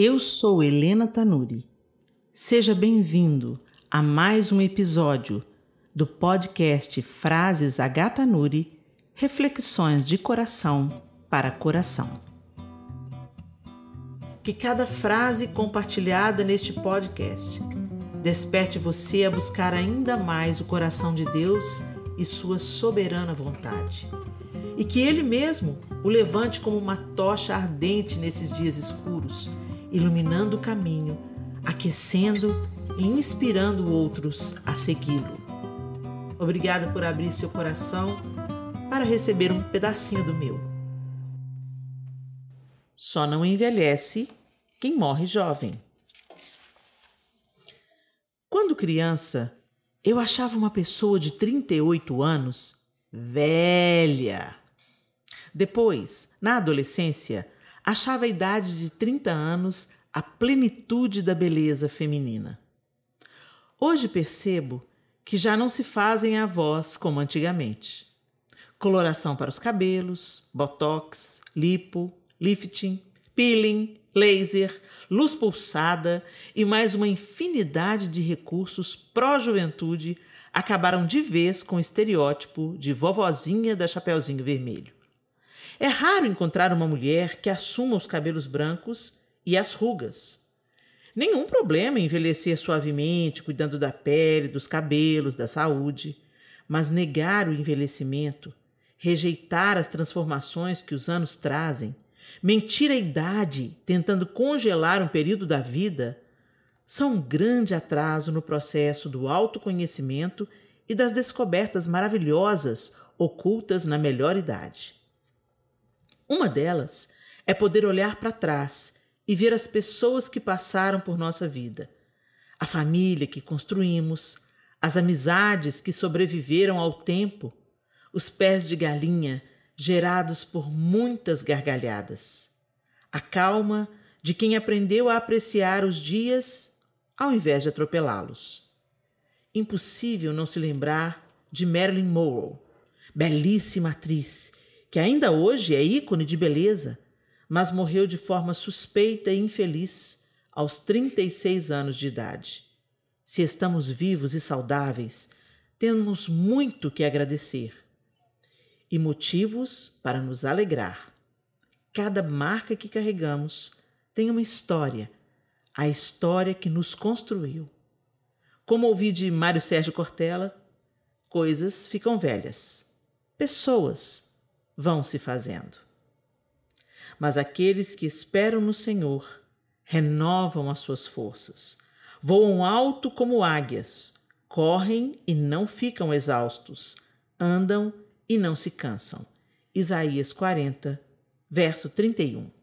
Eu sou Helena Tanuri. Seja bem-vindo a mais um episódio do podcast Frases H Tanuri Reflexões de Coração para Coração. Que cada frase compartilhada neste podcast desperte você a buscar ainda mais o coração de Deus e sua soberana vontade. E que Ele mesmo o levante como uma tocha ardente nesses dias escuros, iluminando o caminho, aquecendo e inspirando outros a segui-lo. Obrigada por abrir seu coração para receber um pedacinho do meu. Só não envelhece quem morre jovem. Quando criança, eu achava uma pessoa de 38 anos velha. Depois, na adolescência, achava a idade de 30 anos a plenitude da beleza feminina. Hoje percebo que já não se fazem avós como antigamente. Coloração para os cabelos, botox, lipo, lifting, peeling, laser, luz pulsada e mais uma infinidade de recursos pró-juventude acabaram de vez com o estereótipo de vovozinha da Chapeuzinho Vermelho. É raro encontrar uma mulher que assuma os cabelos brancos e as rugas. Nenhum problema em envelhecer suavemente, cuidando da pele, dos cabelos, da saúde, mas negar o envelhecimento, rejeitar as transformações que os anos trazem, mentir a idade tentando congelar um período da vida, são um grande atraso no processo do autoconhecimento e das descobertas maravilhosas ocultas na melhor idade. Uma delas é poder olhar para trás e ver as pessoas que passaram por nossa vida, a família que construímos, as amizades que sobreviveram ao tempo, os pés de galinha gerados por muitas gargalhadas. A calma de quem aprendeu a apreciar os dias ao invés de atropelá-los. Impossível não se lembrar de Marilyn Monroe, belíssima atriz, que ainda hoje é ícone de beleza, mas morreu de forma suspeita e infeliz aos 36 anos de idade. Se estamos vivos e saudáveis, temos muito que agradecer e motivos para nos alegrar. Cada marca que carregamos tem uma história, a história que nos construiu. Como ouvi de Mário Sérgio Cortella, coisas ficam velhas, pessoas vão se fazendo. Mas aqueles que esperam no Senhor renovam as suas forças, voam alto como águias, correm e não ficam exaustos, andam e não se cansam. Isaías 40, verso 31.